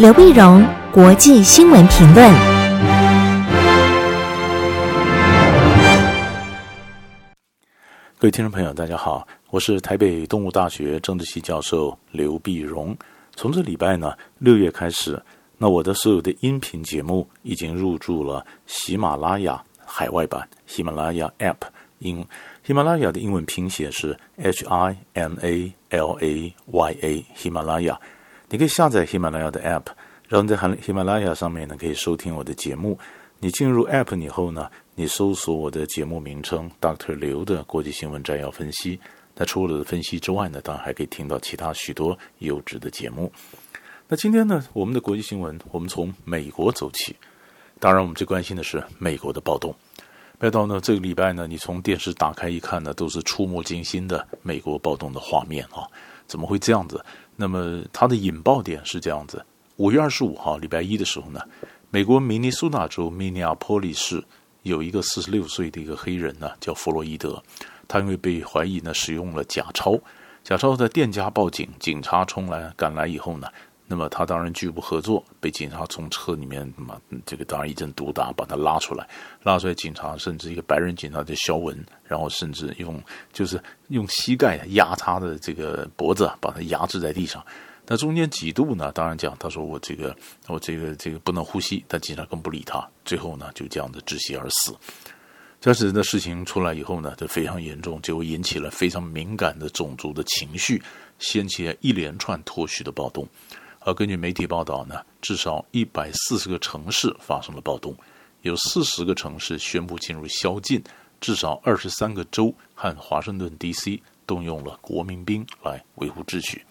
刘碧荣，国际新闻评论。各位听众朋友，大家好，我是台北动物大学政治系教授刘碧荣。从这礼拜呢，六月开始，那我的所有的音频节目已经入驻了喜马拉雅海外版，喜马拉雅 App。英喜马拉雅的英文拼写是 H I M A L A Y A，喜马拉雅。你可以下载喜马拉雅的 App，然后在喜马拉雅上面呢，可以收听我的节目。你进入 App 以后呢，你搜索我的节目名称 Dr. 刘的国际新闻摘要分析。那除了分析之外呢，当然还可以听到其他许多优质的节目。那今天呢，我们的国际新闻，我们从美国走起。当然，我们最关心的是美国的暴动。别到呢，这个礼拜呢，你从电视打开一看呢，都是触目惊心的美国暴动的画面啊！怎么会这样子？那么它的引爆点是这样子：五月二十五号礼拜一的时候呢，美国明尼苏达州明尼阿波利市有一个四十六岁的一个黑人呢，叫弗洛伊德，他因为被怀疑呢使用了假钞，假钞的店家报警，警察冲来赶来以后呢。那么他当然拒不合作，被警察从车里面嘛，这个当然一阵毒打，把他拉出来，拉出来，警察甚至一个白人警察叫肖文，然后甚至用就是用膝盖压他的这个脖子，把他压制在地上。那中间几度呢，当然讲，他说我这个我这个这个不能呼吸，但警察更不理他，最后呢就这样的窒息而死。这时的事情出来以后呢，就非常严重，就引起了非常敏感的种族的情绪，掀起了一连串脱序的暴动。而根据媒体报道呢，至少一百四十个城市发生了暴动，有四十个城市宣布进入宵禁，至少二十三个州和华盛顿 D.C. 动用了国民兵来维护秩序。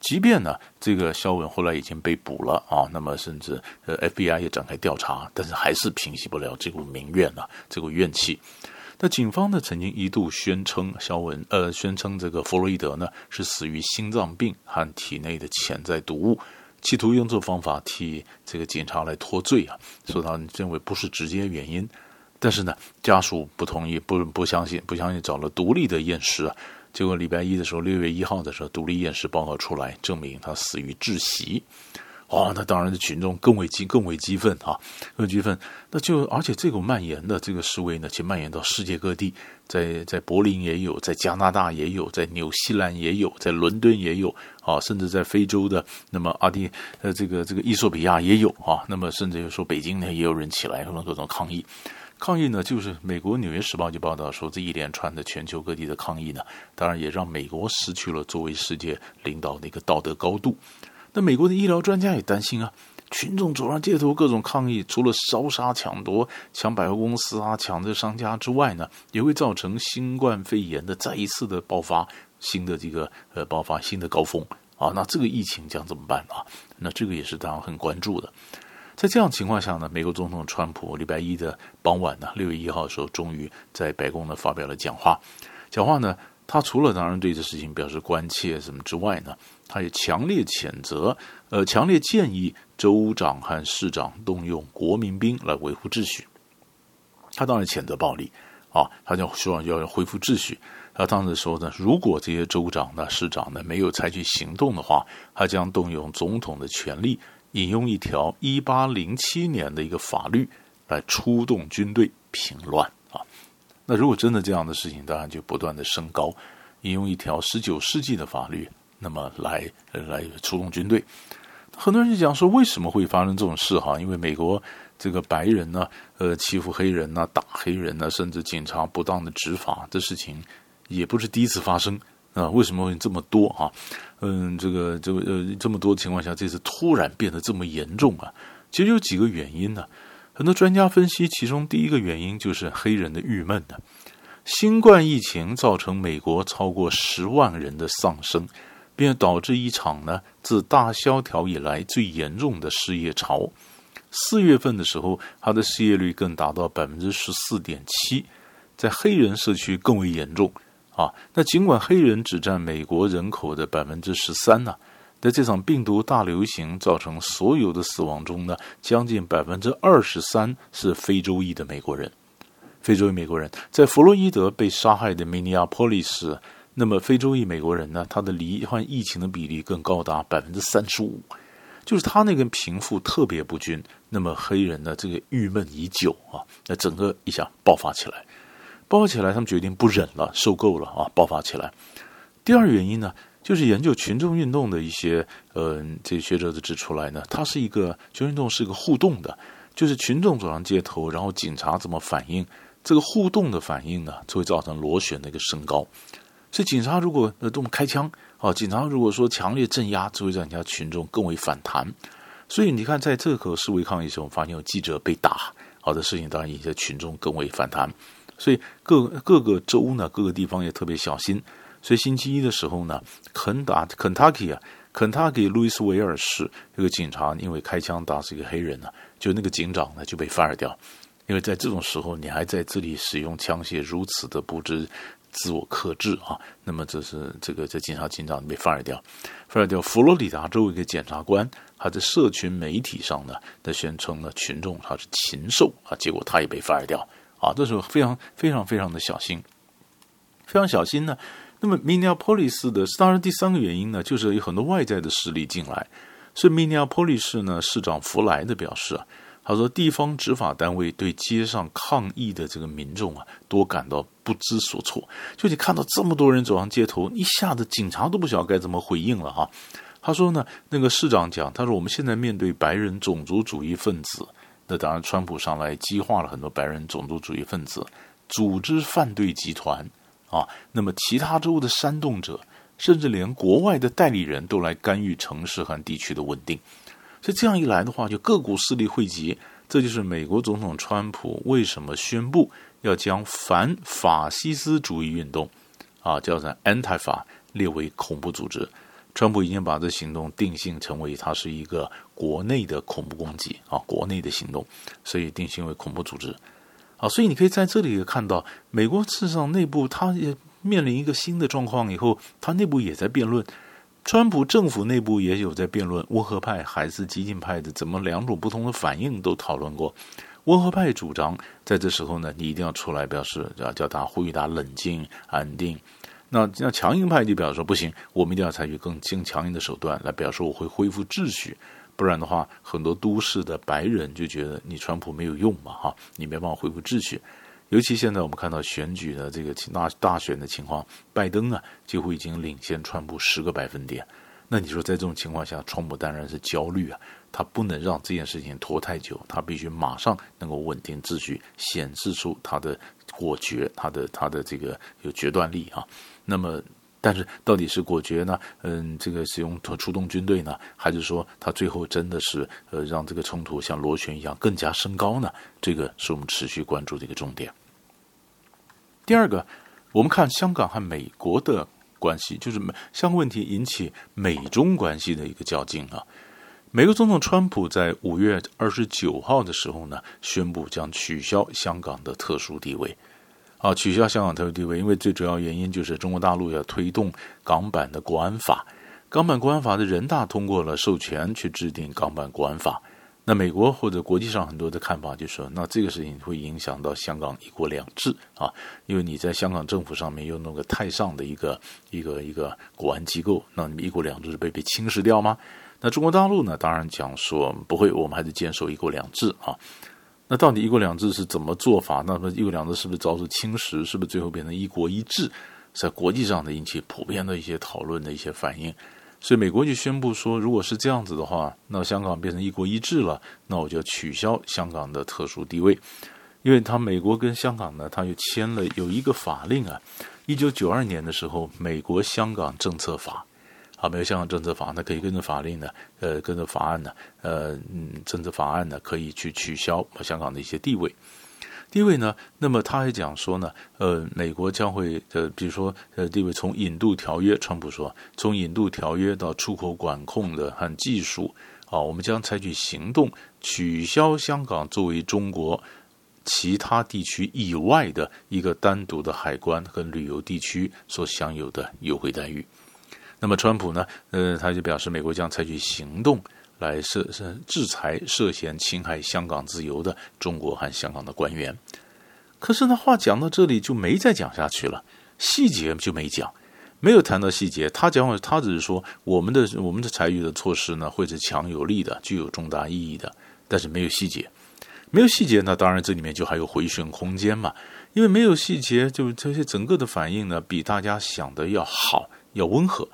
即便呢，这个肖文后来已经被捕了啊，那么甚至呃 FBI 也展开调查，但是还是平息不了这股民怨呐、这股怨气。那警方呢，曾经一度宣称肖文，呃，宣称这个弗洛伊德呢是死于心脏病和体内的潜在毒物，企图用这方法替这个警察来脱罪啊，说他认为不是直接原因。但是呢，家属不同意，不不相信，不相信，找了独立的验尸啊，结果礼拜一的时候，六月一号的时候，独立验尸报告出来，证明他死于窒息。哦，那当然是群众更为激更为激愤啊，更激愤。那就而且这个蔓延的这个示威呢，其实蔓延到世界各地，在在柏林也有，在加拿大也有，在纽西兰也有，在伦敦也有啊，甚至在非洲的那么阿迪呃这个这个伊索比亚也有啊。那么甚至有说北京呢也有人起来各种各种抗议，抗议呢就是美国《纽约时报》就报道说，这一连串的全球各地的抗议呢，当然也让美国失去了作为世界领导的一个道德高度。那美国的医疗专家也担心啊，群众走上街头各种抗议，除了烧杀抢夺、抢百货公司啊、抢这商家之外呢，也会造成新冠肺炎的再一次的爆发，新的这个呃爆发新的高峰啊。那这个疫情将怎么办啊？那这个也是大家很关注的。在这样情况下呢，美国总统川普礼拜一的傍晚呢，六月一号的时候，终于在白宫呢发表了讲话。讲话呢，他除了当然对这事情表示关切什么之外呢，他也强烈谴责，呃，强烈建议州长和市长动用国民兵来维护秩序。他当然谴责暴力啊，他就希望要恢复秩序。他当时说呢，如果这些州长呢、市长呢没有采取行动的话，他将动用总统的权力，引用一条一八零七年的一个法律来出动军队平乱啊。那如果真的这样的事情，当然就不断的升高，引用一条十九世纪的法律。那么来来出动军队，很多人就讲说，为什么会发生这种事哈？因为美国这个白人呢，呃，欺负黑人呢，打黑人呢，甚至警察不当的执法，这事情也不是第一次发生啊。为什么会这么多啊？嗯，这个这个呃，这么多情况下，这次突然变得这么严重啊？其实有几个原因呢。很多专家分析，其中第一个原因就是黑人的郁闷呢。新冠疫情造成美国超过十万人的丧生。并导致一场呢自大萧条以来最严重的失业潮。四月份的时候，他的失业率更达到百分之十四点七，在黑人社区更为严重啊。那尽管黑人只占美国人口的百分之十三呢，在这场病毒大流行造成所有的死亡中呢，将近百分之二十三是非洲裔的美国人。非洲裔美国人在弗洛伊德被杀害的明尼阿波利斯。那么，非洲裔美国人呢，他的罹患疫情的比例更高达百分之三十五。就是他那个贫富特别不均，那么黑人呢这个郁闷已久啊，那整个一下爆发起来，爆发起来，他们决定不忍了，受够了啊，爆发起来。第二原因呢，就是研究群众运动的一些呃这些学者指出来呢，它是一个群众运动是一个互动的，就是群众走上街头，然后警察怎么反应，这个互动的反应呢，就会造成螺旋的一个升高。所以警察如果呃动开枪。哦，警察如果说强烈镇压，就会让人家群众更为反弹。所以你看，在这个示威抗议时，我发现有记者被打，好的事情当然引起群众更为反弹。所以各各个州呢，各个地方也特别小心。所以星期一的时候呢，肯打肯塔基啊，肯塔基路易斯维尔市这个警察因为开枪打死一个黑人呢，就那个警长呢就被 fire 掉。因为在这种时候，你还在这里使用枪械，如此的不知。自我克制啊，那么这是这个在警察警长被 fire 掉，fire 掉。佛罗里达州一个检察官，他在社群媒体上呢，他宣称呢群众他是禽兽啊，结果他也被 fire 掉啊，这时候非常非常非常的小心，非常小心呢。那么 miniapolis 的当然第三个原因呢，就是有很多外在的势力进来，所以密涅瓦 polis 呢市长弗莱的表示啊。他说：“地方执法单位对街上抗议的这个民众啊，都感到不知所措。就你看到这么多人走上街头，一下子警察都不晓得该怎么回应了哈。”他说呢，那个市长讲，他说我们现在面对白人种族主义分子，那当然川普上来激化了很多白人种族主义分子组织犯罪集团啊。那么其他州的煽动者，甚至连国外的代理人都来干预城市和地区的稳定。所以这样一来的话，就各股势力汇集，这就是美国总统川普为什么宣布要将反法西斯主义运动，啊，叫做 Antifa 列为恐怖组织。川普已经把这行动定性成为它是一个国内的恐怖攻击啊，国内的行动，所以定性为恐怖组织。啊，所以你可以在这里看到，美国事实上内部它也面临一个新的状况，以后它内部也在辩论。川普政府内部也有在辩论温和派还是激进派的，怎么两种不同的反应都讨论过。温和派主张在这时候呢，你一定要出来表示，要叫他呼吁他冷静安定。那那强硬派就表示说不行，我们一定要采取更更强硬的手段来表示我会恢复秩序，不然的话，很多都市的白人就觉得你川普没有用嘛，哈，你没办法恢复秩序。尤其现在我们看到选举的这个大大选的情况，拜登啊几乎已经领先川普十个百分点。那你说在这种情况下，川普当然是焦虑啊，他不能让这件事情拖太久，他必须马上能够稳定秩序，显示出他的果决，他的他的这个有决断力啊。那么，但是到底是果决呢？嗯，这个使用出动军队呢，还是说他最后真的是呃让这个冲突像螺旋一样更加升高呢？这个是我们持续关注的一个重点。第二个，我们看香港和美国的关系，就是美香港问题引起美中关系的一个较劲啊。美国总统川普在五月二十九号的时候呢，宣布将取消香港的特殊地位，啊，取消香港特殊地位，因为最主要原因就是中国大陆要推动港版的国安法，港版国安法的人大通过了授权去制定港版国安法。那美国或者国际上很多的看法就是说，那这个事情会影响到香港一国两制啊，因为你在香港政府上面又弄个太上的一个一个一个国安机构，那你们一国两制被被侵蚀掉吗？那中国大陆呢，当然讲说不会，我们还是坚守一国两制啊。那到底一国两制是怎么做法？那么一国两制是不是遭受侵蚀？是不是最后变成一国一制？在国际上的引起普遍的一些讨论的一些反应。所以美国就宣布说，如果是这样子的话，那香港变成一国一制了，那我就取消香港的特殊地位，因为他美国跟香港呢，他又签了有一个法令啊，一九九二年的时候，美国香港政策法，啊，美国香港政策法，那可以跟着法令呢，呃，跟着法案呢，呃，嗯，政策法案呢，可以去取消香港的一些地位。地位呢？那么他还讲说呢，呃，美国将会呃，比如说呃，地位从引渡条约，川普说，从引渡条约到出口管控的和技术啊，我们将采取行动，取消香港作为中国其他地区以外的一个单独的海关和旅游地区所享有的优惠待遇。那么川普呢，呃，他就表示，美国将采取行动。来涉涉制裁涉嫌侵害香港自由的中国和香港的官员，可是呢，话讲到这里就没再讲下去了，细节就没讲，没有谈到细节。他讲，他只是说我们的我们的采取的措施呢，会是强有力的，具有重大意义的，但是没有细节，没有细节，那当然这里面就还有回旋空间嘛。因为没有细节，就这些整个的反应呢，比大家想的要好，要温和。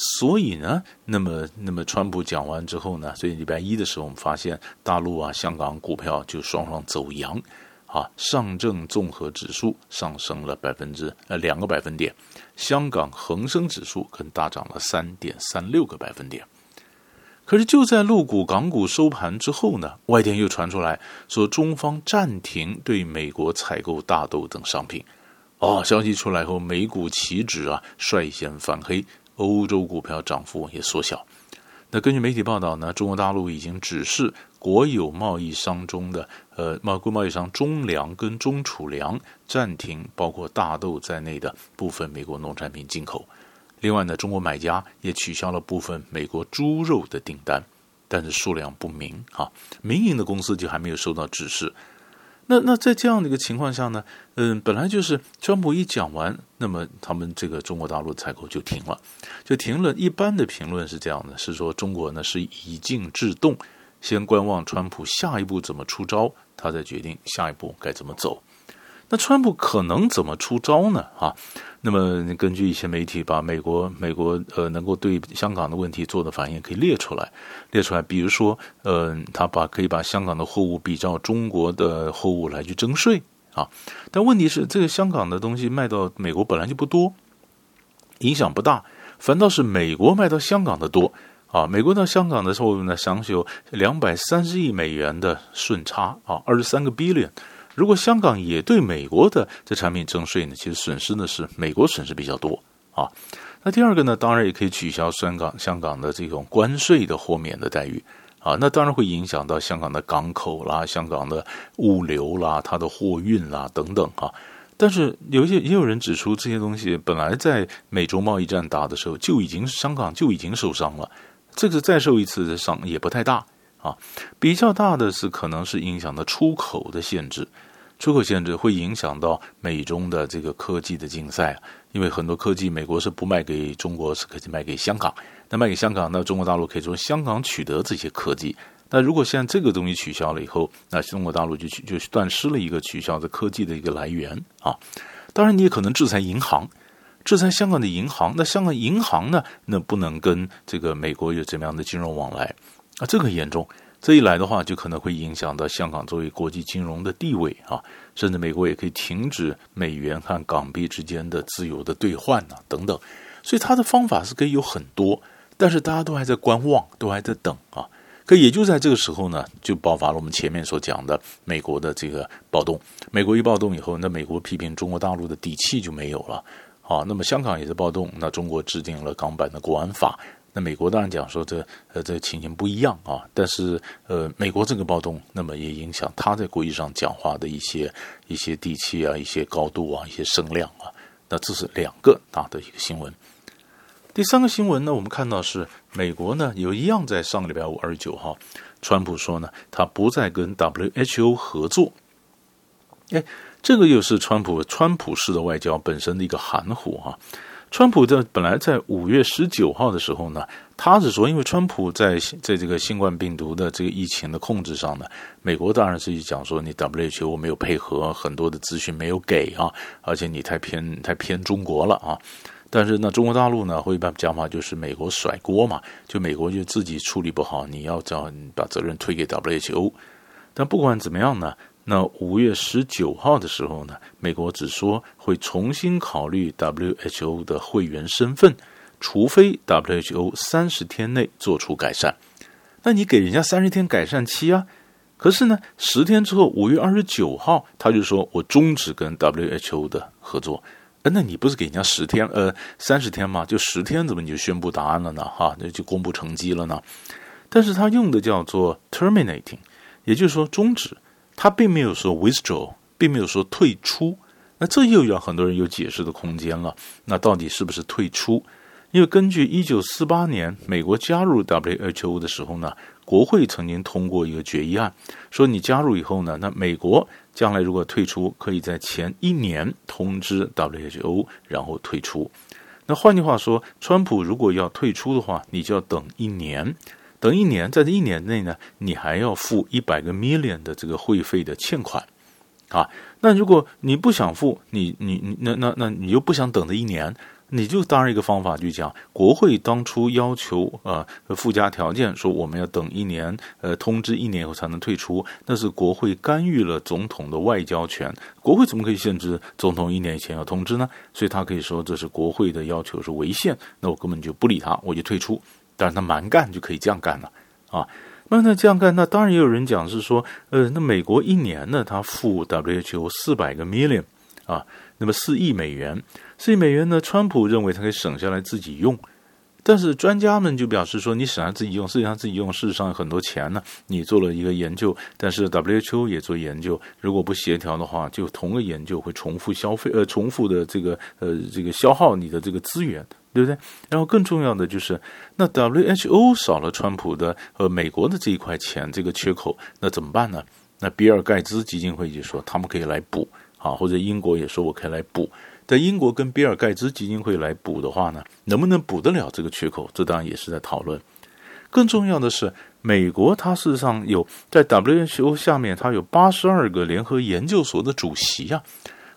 所以呢，那么那么川普讲完之后呢，所以礼拜一的时候，我们发现大陆啊、香港股票就双双走阳。啊，上证综合指数上升了百分之呃两个百分点，香港恒生指数更大涨了三点三六个百分点。可是就在陆股、港股收盘之后呢，外电又传出来说中方暂停对美国采购大豆等商品。哦，消息出来后，美股期指啊率先翻黑，欧洲股票涨幅也缩小。那根据媒体报道呢，中国大陆已经指示国有贸易商中的呃贸国贸易商中粮跟中储粮暂停包括大豆在内的部分美国农产品进口。另外呢，中国买家也取消了部分美国猪肉的订单，但是数量不明啊，民营的公司就还没有收到指示。那那在这样的一个情况下呢，嗯，本来就是川普一讲完，那么他们这个中国大陆采购就停了，就停了。一般的评论是这样的，是说中国呢是以静制动，先观望川普下一步怎么出招，他再决定下一步该怎么走。那川普可能怎么出招呢？啊？那么，根据一些媒体把美国美国呃能够对香港的问题做的反应可以列出来，列出来，比如说，呃，他把可以把香港的货物比照中国的货物来去征税啊。但问题是，这个香港的东西卖到美国本来就不多，影响不大，反倒是美国卖到香港的多啊。美国到香港的时候呢，享有两百三十亿美元的顺差啊，二十三个 billion。如果香港也对美国的这产品征税呢，其实损失呢是美国损失比较多啊。那第二个呢，当然也可以取消香港香港的这种关税的豁免的待遇啊。那当然会影响到香港的港口啦、香港的物流啦、它的货运啦等等啊。但是有些也有人指出，这些东西本来在美洲贸易战打的时候就已经香港就已经受伤了，这个再受一次的伤也不太大啊。比较大的是可能是影响到出口的限制。出口限制会影响到美中的这个科技的竞赛，因为很多科技美国是不卖给中国，是可以卖给香港。那卖给香港，那中国大陆可以从香港取得这些科技。那如果现在这个东西取消了以后，那中国大陆就就断失了一个取消的科技的一个来源啊。当然，你也可能制裁银行，制裁香港的银行。那香港银行呢，那不能跟这个美国有怎么样的金融往来啊？这个很严重。这一来的话，就可能会影响到香港作为国际金融的地位啊，甚至美国也可以停止美元和港币之间的自由的兑换啊等等。所以他的方法是可以有很多，但是大家都还在观望，都还在等啊。可也就在这个时候呢，就爆发了我们前面所讲的美国的这个暴动。美国一暴动以后，那美国批评中国大陆的底气就没有了啊。那么香港也是暴动，那中国制定了港版的国安法。那美国当然讲说这呃这情形不一样啊，但是呃美国这个暴动，那么也影响他在国际上讲话的一些一些底气啊，一些高度啊，一些声量啊。那这是两个大的一个新闻。第三个新闻呢，我们看到是美国呢有一样在上个礼拜五二十九号，川普说呢他不再跟 WHO 合作。哎，这个又是川普川普式的外交本身的一个含糊啊。川普在本来在五月十九号的时候呢，他是说，因为川普在在这个新冠病毒的这个疫情的控制上呢，美国当然是讲说你 WHO 没有配合，很多的资讯没有给啊，而且你太偏太偏中国了啊。但是呢，中国大陆呢会把讲法就是美国甩锅嘛，就美国就自己处理不好，你要叫你把责任推给 WHO。但不管怎么样呢。那五月十九号的时候呢，美国只说会重新考虑 WHO 的会员身份，除非 WHO 三十天内做出改善。那你给人家三十天改善期啊？可是呢，十天之后，五月二十九号，他就说我终止跟 WHO 的合作。呃，那你不是给人家十天呃三十天吗？就十天，怎么你就宣布答案了呢？哈，那就公布成绩了呢？但是他用的叫做 terminating，也就是说终止。他并没有说 withdraw，并没有说退出，那这又让很多人有解释的空间了。那到底是不是退出？因为根据一九四八年美国加入 WHO 的时候呢，国会曾经通过一个决议案，说你加入以后呢，那美国将来如果退出，可以在前一年通知 WHO，然后退出。那换句话说，川普如果要退出的话，你就要等一年，等一年，在这一年内呢，你还要付一百个 million 的这个会费的欠款，啊，那如果你不想付，你你你那那那你又不想等这一年。你就当然一个方法，就讲国会当初要求呃附加条件，说我们要等一年，呃通知一年以后才能退出，那是国会干预了总统的外交权。国会怎么可以限制总统一年以前要通知呢？所以他可以说这是国会的要求是违宪，那我根本就不理他，我就退出。但是他蛮干就可以这样干了啊。那那这样干，那当然也有人讲是说，呃，那美国一年呢，他付 WHO 四百个 million 啊，那么四亿美元。四亿美元呢？川普认为他可以省下来自己用，但是专家们就表示说，你省下自己用，实际上自己用，事实上很多钱呢。你做了一个研究，但是 WHO 也做研究，如果不协调的话，就同个研究会重复消费，呃，重复的这个呃这个消耗你的这个资源，对不对？然后更重要的就是，那 WHO 少了川普的和美国的这一块钱，这个缺口，那怎么办呢？那比尔盖茨基金会就说他们可以来补啊，或者英国也说我可以来补。在英国跟比尔盖茨基金会来补的话呢，能不能补得了这个缺口？这当然也是在讨论。更重要的是，美国它事实上有在 WHO 下面，它有八十二个联合研究所的主席啊。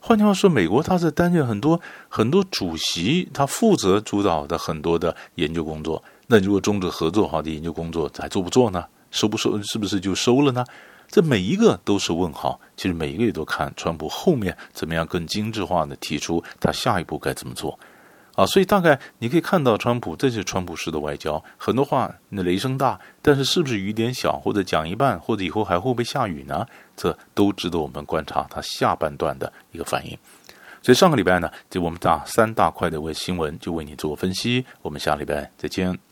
换句话说，美国它是担任很多很多主席，他负责主导的很多的研究工作。那如果终止合作好的研究工作还做不做呢？收不收？是不是就收了呢？这每一个都是问号，其实每一个也都看川普后面怎么样更精致化的提出他下一步该怎么做，啊，所以大概你可以看到川普，这是川普式的外交，很多话那雷声大，但是是不是雨点小，或者讲一半，或者以后还会不会下雨呢？这都值得我们观察他下半段的一个反应。所以上个礼拜呢，就我们大三大块的新闻就为你做分析，我们下礼拜再见。